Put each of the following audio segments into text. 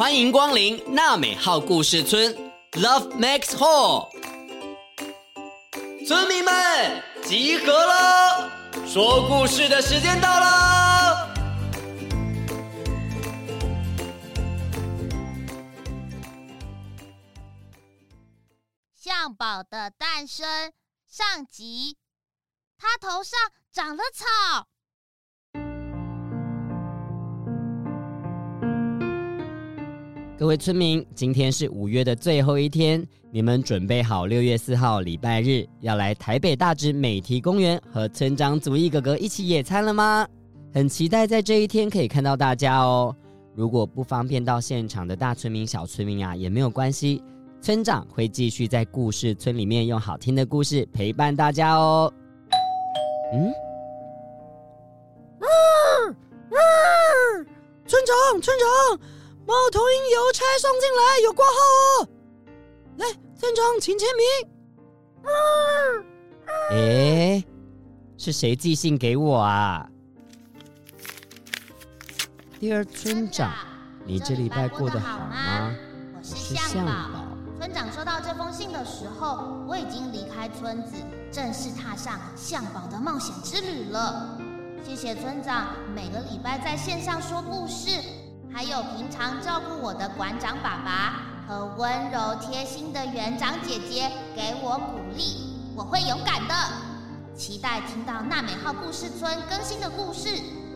欢迎光临娜美号故事村，Love Max Hall。村民们集合了，说故事的时间到了。象宝的诞生上集，他头上长了草。各位村民，今天是五月的最后一天，你们准备好六月四号礼拜日要来台北大直美堤公园和村长祖义哥哥一起野餐了吗？很期待在这一天可以看到大家哦。如果不方便到现场的大村民、小村民啊，也没有关系，村长会继续在故事村里面用好听的故事陪伴大家哦。嗯，啊啊，村长，村长。猫头鹰邮差送进来，有挂号哦。来，村长，请签名。哎，是谁寄信给我啊？Dear 村长，你这礼拜过得好吗？我是向宝。村长收到这封信的时候，我已经离开村子，正式踏上向宝的冒险之旅了。谢谢村长，每个礼拜在线上说故事。还有平常照顾我的馆长爸爸和温柔贴心的园长姐姐给我鼓励，我会勇敢的。期待听到娜美号故事村更新的故事，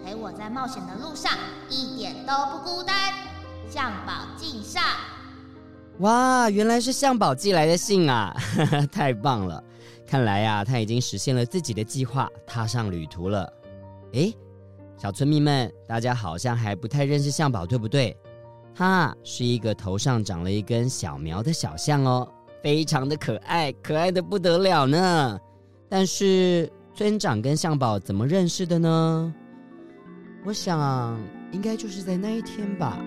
陪我在冒险的路上一点都不孤单。向宝敬上。哇，原来是向宝寄来的信啊，太棒了！看来呀、啊，他已经实现了自己的计划，踏上旅途了。诶小村民们，大家好像还不太认识象宝，对不对？它是一个头上长了一根小苗的小象哦，非常的可爱，可爱的不得了呢。但是村长跟象宝怎么认识的呢？我想应该就是在那一天吧。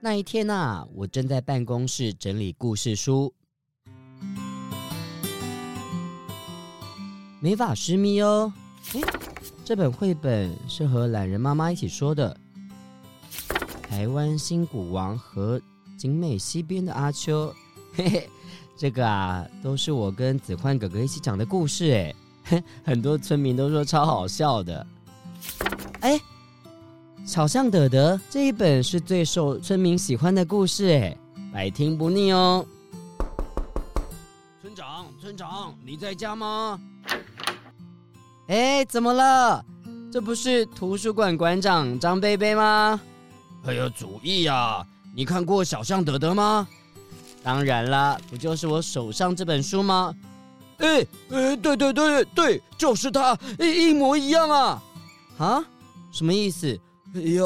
那一天啊，我正在办公室整理故事书。美发师咪哦，诶，这本绘本是和懒人妈妈一起说的。台湾新古王和景美溪边的阿秋，嘿嘿，这个啊都是我跟子焕哥哥一起讲的故事诶，很多村民都说超好笑的。哎，小象德德这一本是最受村民喜欢的故事诶，百听不腻哦。村长，村长，你在家吗？哎，怎么了？这不是图书馆馆长张贝贝吗？哎呀，主意呀，你看过小象德德吗？当然了，不就是我手上这本书吗？哎哎，对对对对，就是他，一模一样啊！啊？什么意思？哎呀，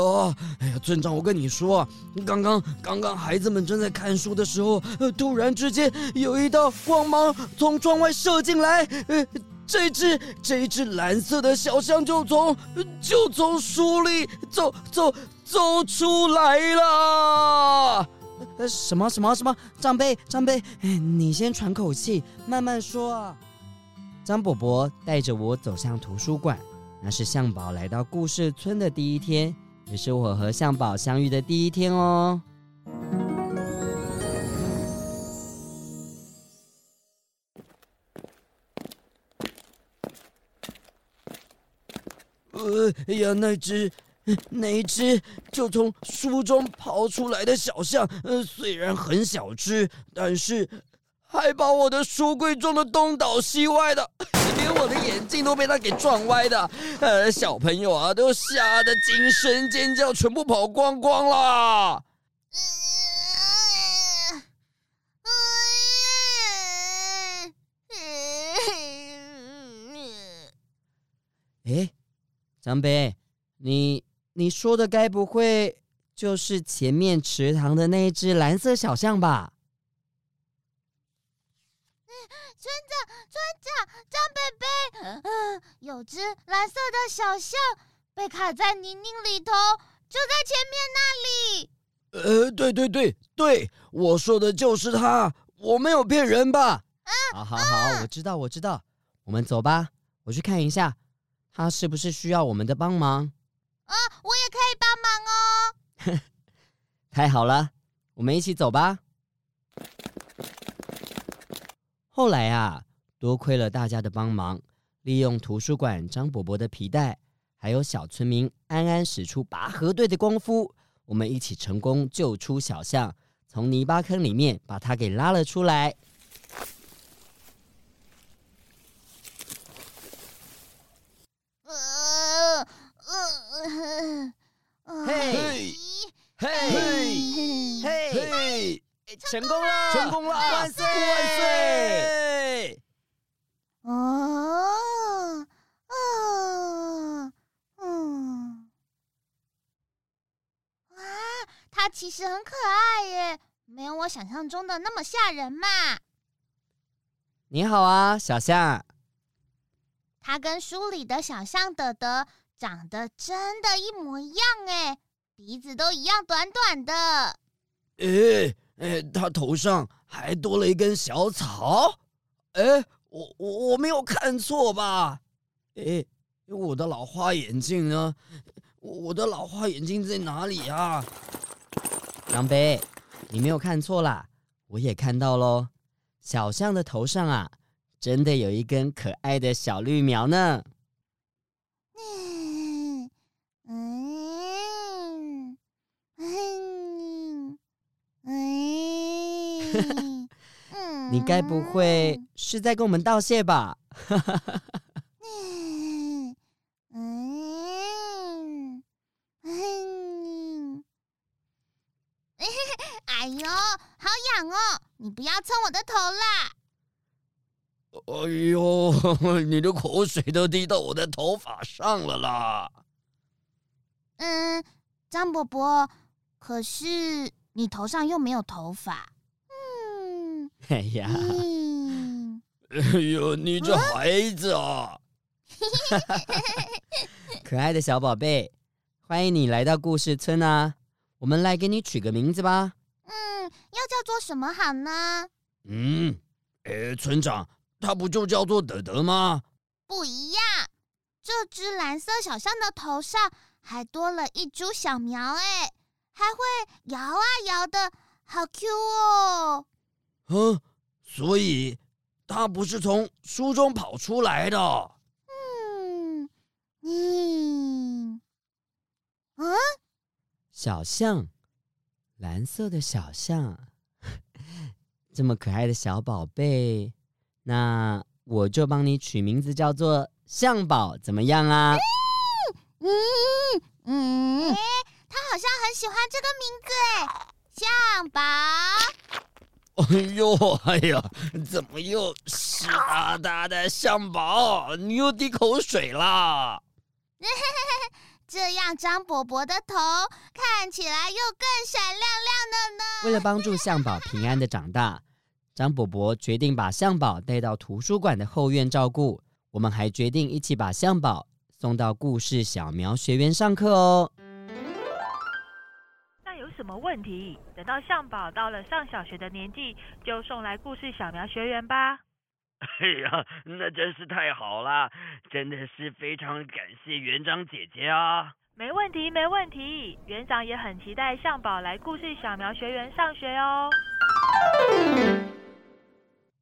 哎呀，村长，我跟你说，刚刚刚刚孩子们正在看书的时候，突然之间有一道光芒从窗外射进来，呃。这只这一只蓝色的小象就从就从书里走走走出来了。什么什么什么？张贝张贝，你先喘口气，慢慢说啊。张伯伯带着我走向图书馆，那是象宝来到故事村的第一天，也是我和象宝相遇的第一天哦。哎呀，那只，那一只就从书中跑出来的小象，呃，虽然很小只，但是还把我的书柜撞得东倒西歪的，连我的眼镜都被它给撞歪的。呃，小朋友啊，都吓得惊声尖叫，全部跑光光了。哎。张北，你你说的该不会就是前面池塘的那一只蓝色小象吧？村长，村长，张北北，嗯，有只蓝色的小象被卡在泥泞里头，就在前面那里。呃，对对对对，我说的就是它，我没有骗人吧？嗯，好好好，我知道我知道，我们走吧，我去看一下。他是不是需要我们的帮忙？啊，我也可以帮忙哦！太好了，我们一起走吧。后来啊，多亏了大家的帮忙，利用图书馆张伯伯的皮带，还有小村民安安使出拔河队的功夫，我们一起成功救出小象，从泥巴坑里面把它给拉了出来。嘿，嘿，嘿，嘿，成功了！成功了！万岁！万岁！哦，嗯，嗯，哇，它其实很可爱耶，没有我想象中的那么吓人嘛。你好啊，小象。它跟书里的小象德德。长得真的一模一样哎，鼻子都一样短短的。诶诶，他头上还多了一根小草。诶，我我我没有看错吧？诶，我的老花眼镜呢？我的老花眼镜在哪里啊？张飞，你没有看错啦，我也看到喽。小象的头上啊，真的有一根可爱的小绿苗呢。你该不会是在跟我们道谢吧？嗯嗯嗯，哎呦，好痒哦！你不要蹭我的头啦！哎呦，你的口水都滴到我的头发上了啦！嗯，张伯伯，可是你头上又没有头发。哎呀！哎呦，你这孩子啊！可爱的小宝贝，欢迎你来到故事村啊！我们来给你取个名字吧。嗯，要叫做什么好呢？嗯，哎，村长，他不就叫做德德吗？不一样，这只蓝色小象的头上还多了一株小苗，哎，还会摇啊摇的，好 Q 哦！嗯，所以他不是从书中跑出来的。嗯嗯嗯，小象，蓝色的小象，这么可爱的小宝贝，那我就帮你取名字叫做象宝，怎么样啊？嗯嗯嗯，哎，他好像很喜欢这个名字哎，象宝。哎呦，哎呀，怎么又湿哒哒的象宝？你又滴口水啦！这样张伯伯的头看起来又更闪亮亮的呢。为了帮助象宝平安的长大，张伯伯决定把象宝带到图书馆的后院照顾。我们还决定一起把象宝送到故事小苗学园上课哦。什么问题？等到向宝到了上小学的年纪，就送来故事小苗学园吧。哎呀，那真是太好了，真的是非常感谢园长姐姐啊！没问题，没问题，园长也很期待向宝来故事小苗学园上学哦。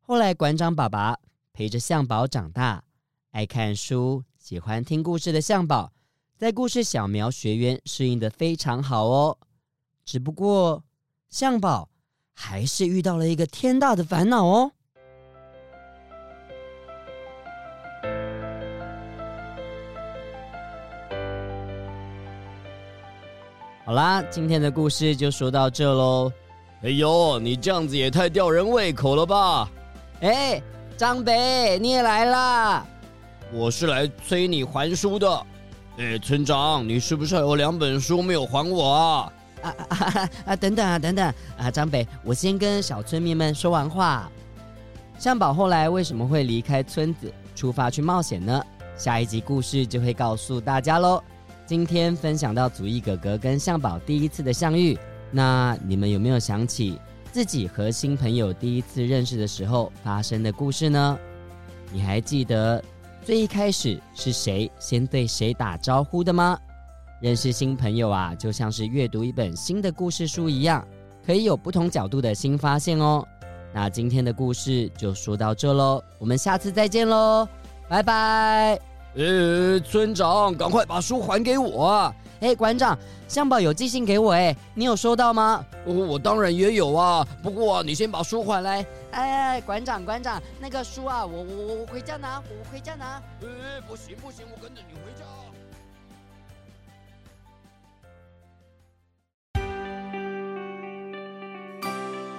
后来馆长爸爸陪着向宝长大，爱看书、喜欢听故事的向宝，在故事小苗学园适应的非常好哦。只不过，象宝还是遇到了一个天大的烦恼哦。好啦，今天的故事就说到这喽。哎呦，你这样子也太吊人胃口了吧！哎，张北，你也来啦？我是来催你还书的。哎，村长，你是不是还有两本书没有还我啊？啊啊啊！等等啊，等等啊！张北，我先跟小村民们说完话。向宝后来为什么会离开村子，出发去冒险呢？下一集故事就会告诉大家喽。今天分享到祖义哥哥跟向宝第一次的相遇，那你们有没有想起自己和新朋友第一次认识的时候发生的故事呢？你还记得最一开始是谁先对谁打招呼的吗？认识新朋友啊，就像是阅读一本新的故事书一样，可以有不同角度的新发现哦。那今天的故事就说到这喽，我们下次再见喽，拜拜。呃，村长，赶快把书还给我啊！哎，馆长，向宝有寄信给我，哎，你有收到吗？我我当然也有啊，不过啊，你先把书还来。哎，馆长，馆长，那个书啊，我我我回家拿，我回家拿。哎，不行不行，我跟着你回家。